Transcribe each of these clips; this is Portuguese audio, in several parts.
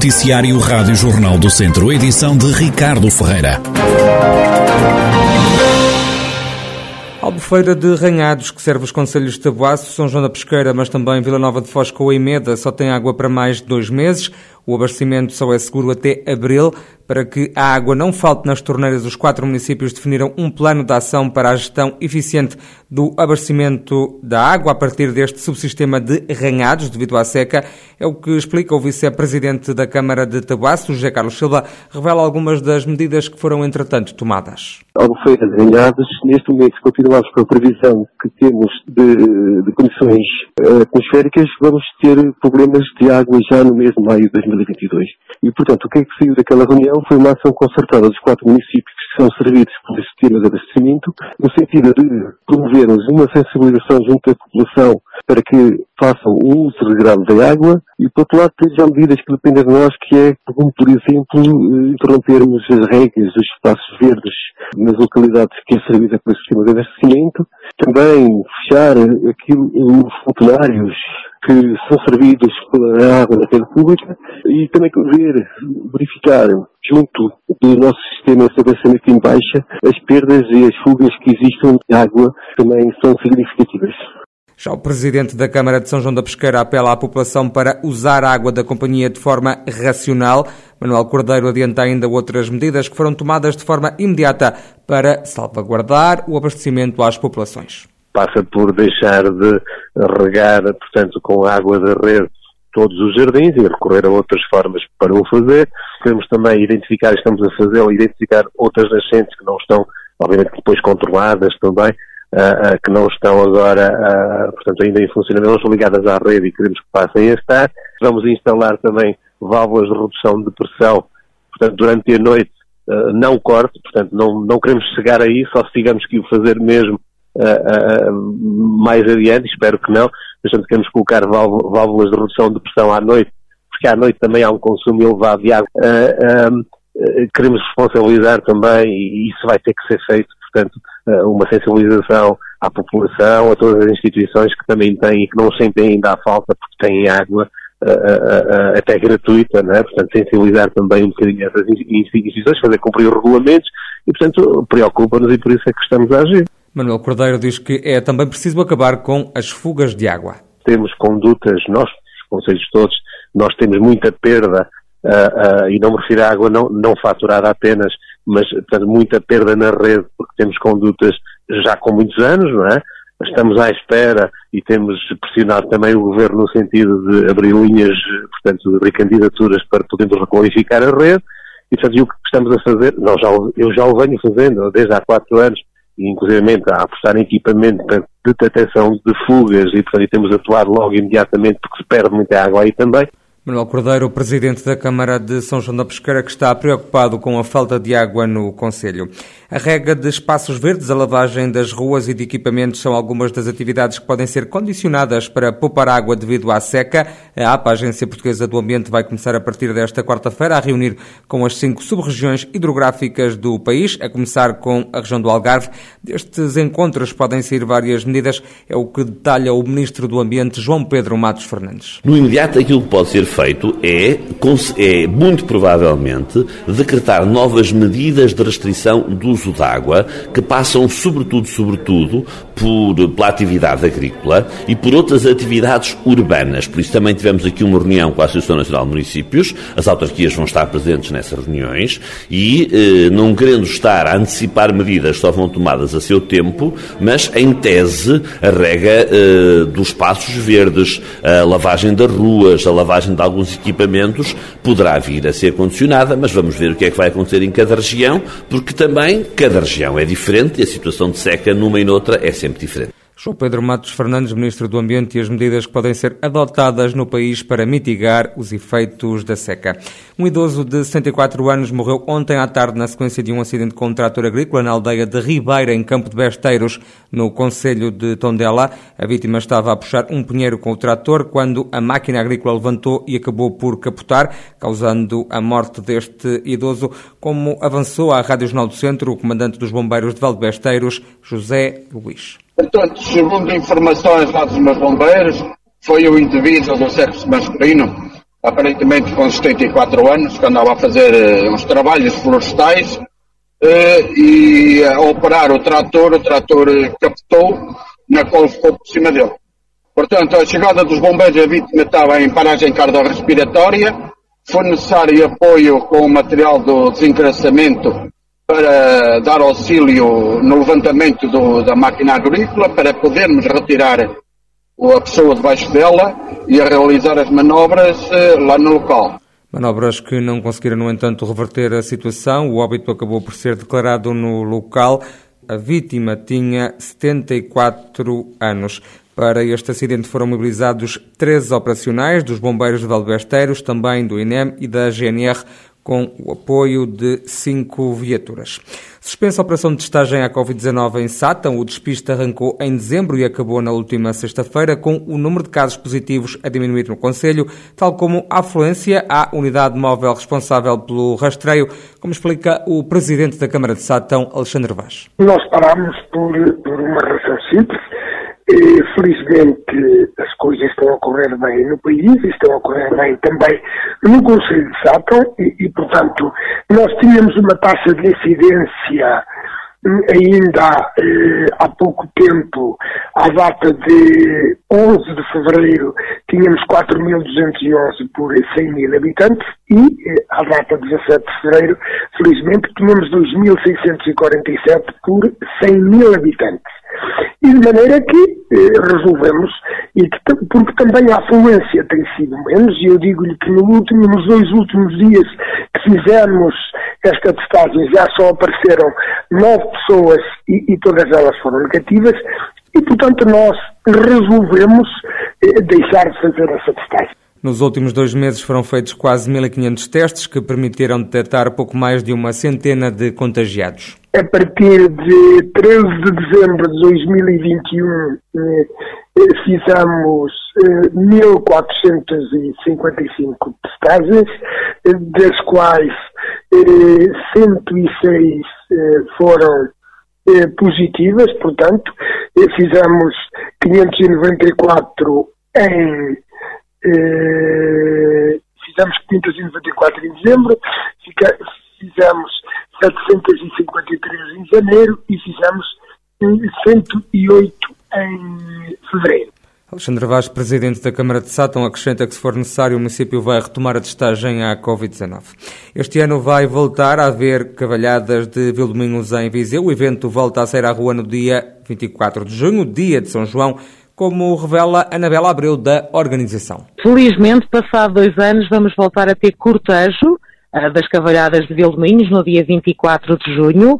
Noticiário Rádio Jornal do Centro, edição de Ricardo Ferreira. Albufeira de Ranhados, que serve os conselhos de Tabuaço, São João da Pesqueira, mas também Vila Nova de Foz com a Imeda, só tem água para mais de dois meses. O abastecimento só é seguro até abril. Para que a água não falte nas torneiras, os quatro municípios definiram um plano de ação para a gestão eficiente do abastecimento da água a partir deste subsistema de ranhados devido à seca. É o que explica o vice-presidente da Câmara de Tabuaço, José Carlos Silva, revela algumas das medidas que foram entretanto tomadas. Albufeira de Ranhados, neste momento continuamos com a previsão que temos de, de condições eh, atmosféricas, vamos ter problemas de água já no mês de maio de 2022. E, portanto, o que é que saiu daquela reunião foi uma ação concertada dos quatro municípios que são servidos por este sistema de abastecimento, no sentido de promovermos uma sensibilização junto da população para que façam o uso regrado da água e, por outro lado, já medidas que dependem de nós, que é, como, por exemplo, eh, interrompermos as regras dos espaços verdes nas localidades que é servida pelo sistema de abastecimento, também fechar aquilo, os funcionários que são servidos pela água da rede pública e também ver, verificar junto do nosso sistema de abastecimento em baixa as perdas e as fugas que existem de água também são significativas. Já o presidente da Câmara de São João da Pesqueira apela à população para usar a água da companhia de forma racional. Manuel Cordeiro adianta ainda outras medidas que foram tomadas de forma imediata para salvaguardar o abastecimento às populações passa por deixar de regar, portanto, com água da rede todos os jardins e recorrer a outras formas para o fazer. Queremos também identificar, estamos a fazê-lo, identificar outras nascentes que não estão, obviamente, depois controladas também, uh, uh, que não estão agora, uh, portanto, ainda em funcionamento, não estão ligadas à rede e queremos que passem a estar. Vamos instalar também válvulas de redução de pressão, portanto, durante a noite, não corte, portanto, não, não queremos chegar aí, só se tivermos que o fazer mesmo uh, uh, mais adiante, espero que não, mas portanto queremos colocar válvulas de redução de pressão à noite, porque à noite também há um consumo elevado de água. queremos responsabilizar também, e isso vai ter que ser feito, portanto, uma sensibilização à população, a todas as instituições que também têm e que não sentem ainda a falta porque têm água até gratuita, não é? portanto sensibilizar também um bocadinho essas instituições, fazer cumprir os regulamentos e portanto preocupa-nos e por isso é que estamos a agir. Manuel Cordeiro diz que é também preciso acabar com as fugas de água. Temos condutas, nós, os conselhos todos, nós temos muita perda, uh, uh, e não me refiro à água não, não faturada apenas, mas portanto, muita perda na rede, porque temos condutas já com muitos anos, não é? Estamos à espera e temos pressionado também o Governo no sentido de abrir linhas, portanto, de recandidaturas para podermos requalificar a rede. E, portanto, e o que estamos a fazer, nós já, eu já o venho fazendo desde há quatro anos, inclusive a apostar em equipamento de detecção de fugas e, portanto, temos atuado logo imediatamente porque se perde muita água aí também. Manuel Cordeiro, presidente da Câmara de São João da Pesqueira, que está preocupado com a falta de água no Conselho. A rega de espaços verdes, a lavagem das ruas e de equipamentos são algumas das atividades que podem ser condicionadas para poupar água devido à seca. A APA, a Agência Portuguesa do Ambiente, vai começar a partir desta quarta-feira a reunir com as cinco sub-regiões hidrográficas do país, a começar com a região do Algarve. Destes encontros podem sair várias medidas, é o que detalha o Ministro do Ambiente, João Pedro Matos Fernandes. No imediato, aquilo que pode ser feito é, é muito provavelmente, decretar novas medidas de restrição do uso da água, que passam sobretudo, sobretudo, por, pela atividade agrícola e por outras atividades urbanas. Por isso também tivemos aqui uma reunião com a Associação Nacional de Municípios, as autarquias vão estar presentes nessas reuniões e, eh, não querendo estar a antecipar medidas que só vão tomadas a seu tempo, mas em tese a rega eh, dos espaços verdes, a lavagem das ruas, a lavagem de alguns equipamentos poderá vir a ser condicionada, mas vamos ver o que é que vai acontecer em cada região, porque também cada região é diferente e a situação de seca numa e noutra é sempre diferente. João Pedro Matos Fernandes, Ministro do Ambiente, e as medidas que podem ser adotadas no país para mitigar os efeitos da seca. Um idoso de 64 anos morreu ontem à tarde na sequência de um acidente com um trator agrícola na aldeia de Ribeira, em Campo de Besteiros, no Conselho de Tondela. A vítima estava a puxar um pinheiro com o trator quando a máquina agrícola levantou e acabou por capotar, causando a morte deste idoso, como avançou à Rádio Jornal do Centro o comandante dos bombeiros de Valdebesteiros, José Luís. Portanto, segundo informações lá dos meus bombeiros, foi o indivíduo do sexo masculino aparentemente com 74 anos, que andava a fazer uh, uns trabalhos florestais uh, e a operar o trator, o trator captou, na qual ficou por cima dele. Portanto, a chegada dos bombeiros, a vítima estava em paragem cardiorrespiratória, foi necessário apoio com o material do desencraçamento para dar auxílio no levantamento do, da máquina agrícola, para podermos retirar a pessoa debaixo dela e a realizar as manobras eh, lá no local. Manobras que não conseguiram, no entanto, reverter a situação. O óbito acabou por ser declarado no local. A vítima tinha 74 anos. Para este acidente foram mobilizados três operacionais dos bombeiros de Valdebesteiros, também do INEM e da GNR, com o apoio de cinco viaturas. Suspensa a operação de testagem à Covid-19 em Sátão, o despiste arrancou em dezembro e acabou na última sexta-feira, com o número de casos positivos a diminuir no Conselho, tal como a afluência à unidade móvel responsável pelo rastreio, como explica o presidente da Câmara de Sátão, Alexandre Vaz. Nós parámos por, por uma razão simples felizmente as coisas estão a correr bem no país estão a correr bem também no Conselho de Sátão e, e, portanto, nós tínhamos uma taxa de incidência ainda eh, há pouco tempo, à data de 11 de fevereiro, tínhamos 4.211 por 100 mil habitantes e, eh, à data de 17 de fevereiro, felizmente, tínhamos 2.647 por 100 mil habitantes. E de maneira que eh, resolvemos, e que, porque também a afluência tem sido menos, e eu digo-lhe que no último, nos dois últimos dias que fizemos esta testagem já só apareceram nove pessoas e, e todas elas foram negativas, e portanto nós resolvemos eh, deixar de fazer essa testagem. Nos últimos dois meses foram feitos quase 1.500 testes que permitiram detectar pouco mais de uma centena de contagiados. A partir de 13 de dezembro de 2021 eh, fizemos eh, 1.455 testagens, eh, das quais eh, 106 eh, foram eh, positivas, portanto, fizemos 594 em eh, fizemos 594 em dezembro, fizemos 753 em janeiro e fizemos 108 em fevereiro. Alexandre Vaz, presidente da Câmara de Sátão, acrescenta que, se for necessário, o município vai retomar a testagem à Covid-19. Este ano vai voltar a haver cavalhadas de Vildominhos em Viseu. O evento volta a sair à rua no dia 24 de junho, dia de São João, como revela Anabela Abreu da organização. Felizmente, passado dois anos, vamos voltar a ter cortejo das Cavalhadas de Vildominhos no dia 24 de junho,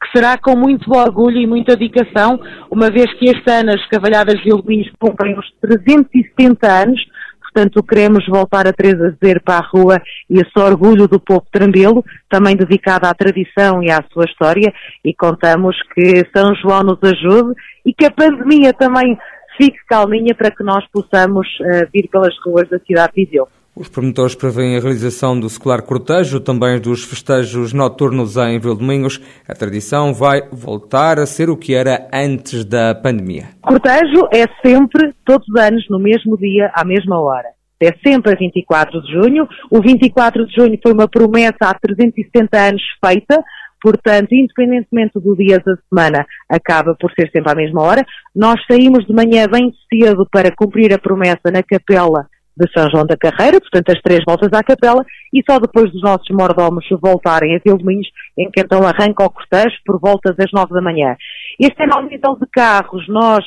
que será com muito orgulho e muita dedicação, uma vez que este ano as Cavalhadas de Vildominhos cumprem os 370 anos, portanto queremos voltar a trazer para a rua esse orgulho do povo trambelo, também dedicado à tradição e à sua história, e contamos que São João nos ajude e que a pandemia também fique calminha para que nós possamos uh, vir pelas ruas da cidade de Viseu. Os promotores prevêem a realização do secular cortejo, também dos festejos noturnos em Vildomingos. A tradição vai voltar a ser o que era antes da pandemia. Cortejo é sempre, todos os anos, no mesmo dia, à mesma hora. É sempre a 24 de junho. O 24 de junho foi uma promessa há 370 anos feita, Portanto, independentemente do dia da semana, acaba por ser sempre à mesma hora. Nós saímos de manhã bem cedo para cumprir a promessa na capela de São João da Carreira, portanto as três voltas à capela, e só depois dos nossos mordomos voltarem a Vilminhos, em que então arranca o cortejo por volta das nove da manhã. Este ano, ao nível de carros, nós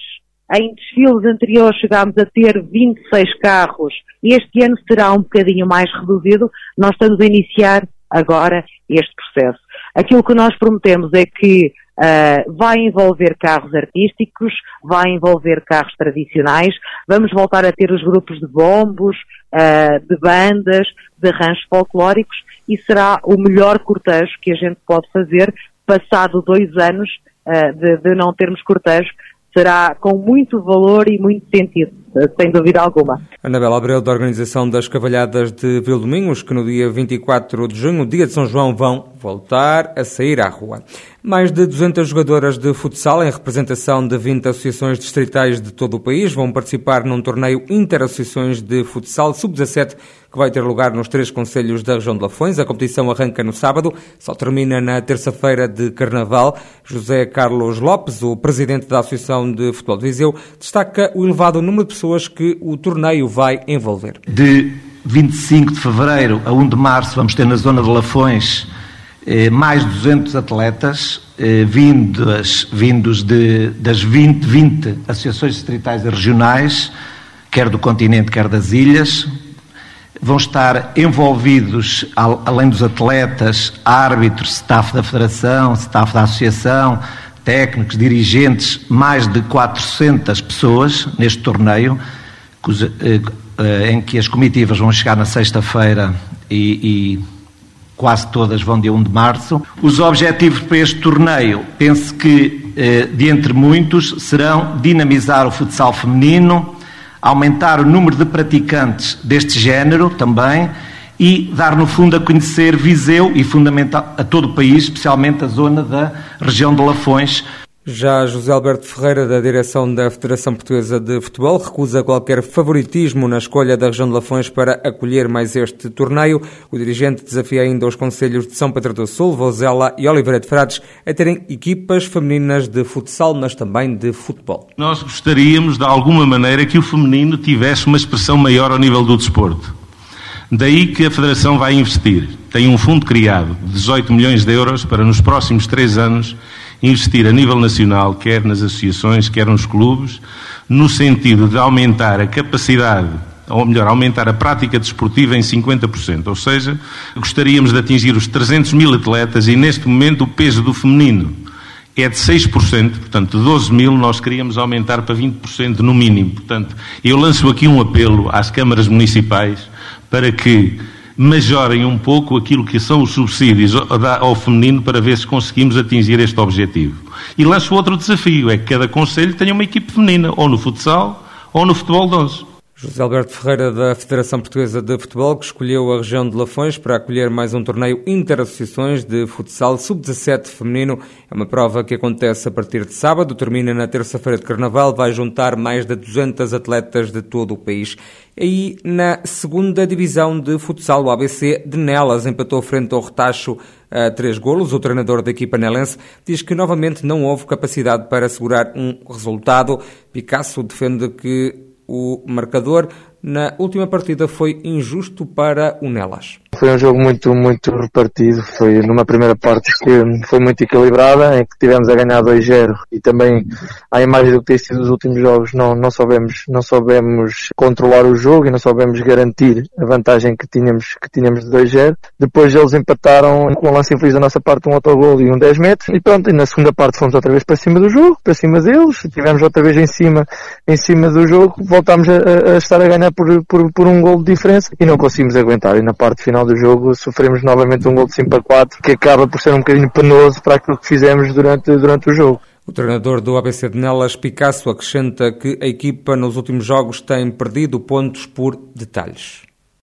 em desfiles anteriores chegámos a ter 26 carros, este ano será um bocadinho mais reduzido, nós estamos a iniciar agora este processo. Aquilo que nós prometemos é que uh, vai envolver carros artísticos, vai envolver carros tradicionais, vamos voltar a ter os grupos de bombos, uh, de bandas, de arranjos folclóricos e será o melhor cortejo que a gente pode fazer passado dois anos uh, de, de não termos cortejo, será com muito valor e muito sentido. Sem dúvida alguma. Anabela Abreu, da Organização das Cavalhadas de Vildominhos, que no dia 24 de junho, dia de São João, vão voltar a sair à rua. Mais de 200 jogadoras de futsal, em representação de 20 associações distritais de todo o país, vão participar num torneio Interassociações de Futsal Sub-17, que vai ter lugar nos três conselhos da região de Lafões. A competição arranca no sábado, só termina na terça-feira de Carnaval. José Carlos Lopes, o presidente da Associação de Futebol de Viseu, destaca o elevado número de pessoas que o torneio vai envolver. De 25 de fevereiro a 1 de março, vamos ter na zona de Lafões eh, mais 200 atletas eh, vindos, vindos de, das 20, 20 associações distritais e regionais, quer do continente, quer das ilhas. Vão estar envolvidos, além dos atletas, árbitros, staff da federação, staff da associação, técnicos, dirigentes, mais de 400 pessoas neste torneio, eh, em que as comitivas vão chegar na sexta-feira e, e quase todas vão dia 1 de março. Os objetivos para este torneio, penso que, eh, de entre muitos, serão dinamizar o futsal feminino, aumentar o número de praticantes deste género também e dar, no fundo, a conhecer Viseu e, fundamental, a todo o país, especialmente a zona da região de Lafões, já José Alberto Ferreira, da direção da Federação Portuguesa de Futebol, recusa qualquer favoritismo na escolha da região de Lafões para acolher mais este torneio. O dirigente desafia ainda os conselhos de São Pedro do Sul, Vozela e Oliveira de Frades a terem equipas femininas de futsal, mas também de futebol. Nós gostaríamos, de alguma maneira, que o feminino tivesse uma expressão maior ao nível do desporto. Daí que a Federação vai investir. Tem um fundo criado de 18 milhões de euros para, nos próximos três anos, investir a nível nacional, quer nas associações, quer nos clubes, no sentido de aumentar a capacidade, ou melhor, aumentar a prática desportiva em 50%. Ou seja, gostaríamos de atingir os 300 mil atletas e neste momento o peso do feminino é de 6%, portanto, de 12 mil nós queríamos aumentar para 20% no mínimo. Portanto, eu lanço aqui um apelo às câmaras municipais para que majorem um pouco aquilo que são os subsídios ao feminino para ver se conseguimos atingir este objetivo. E lanço outro desafio, é que cada conselho tenha uma equipe feminina, ou no futsal, ou no futebol de 11. José Alberto Ferreira, da Federação Portuguesa de Futebol, que escolheu a região de Lafões para acolher mais um torneio interassociações de futsal sub-17 feminino. É uma prova que acontece a partir de sábado, termina na terça-feira de Carnaval, vai juntar mais de 200 atletas de todo o país. Aí, na segunda divisão de futsal, o ABC de Nelas empatou frente ao Retacho a três golos. O treinador da equipa nelense diz que novamente não houve capacidade para assegurar um resultado. Picasso defende que o marcador na última partida foi injusto para o Nelas. Foi um jogo muito, muito repartido. Foi numa primeira parte que foi muito equilibrada, em que tivemos a ganhar 2-0 e também, à imagem do que tem sido os últimos jogos, não, não, soubemos, não soubemos controlar o jogo e não soubemos garantir a vantagem que tínhamos, que tínhamos de 2-0. Depois eles empataram com um lance infeliz da nossa parte, um autogol e um 10 metros. E pronto, e na segunda parte fomos outra vez para cima do jogo, para cima deles. Tivemos outra vez em cima, em cima do jogo. Voltámos a, a estar a ganhar por, por, por um gol de diferença e não conseguimos aguentar. E na parte final do jogo sofremos novamente um gol de 5 a 4 que acaba por ser um bocadinho penoso para aquilo que fizemos durante, durante o jogo. O treinador do ABC de Nelas, Picasso, acrescenta que a equipa nos últimos jogos tem perdido pontos por detalhes.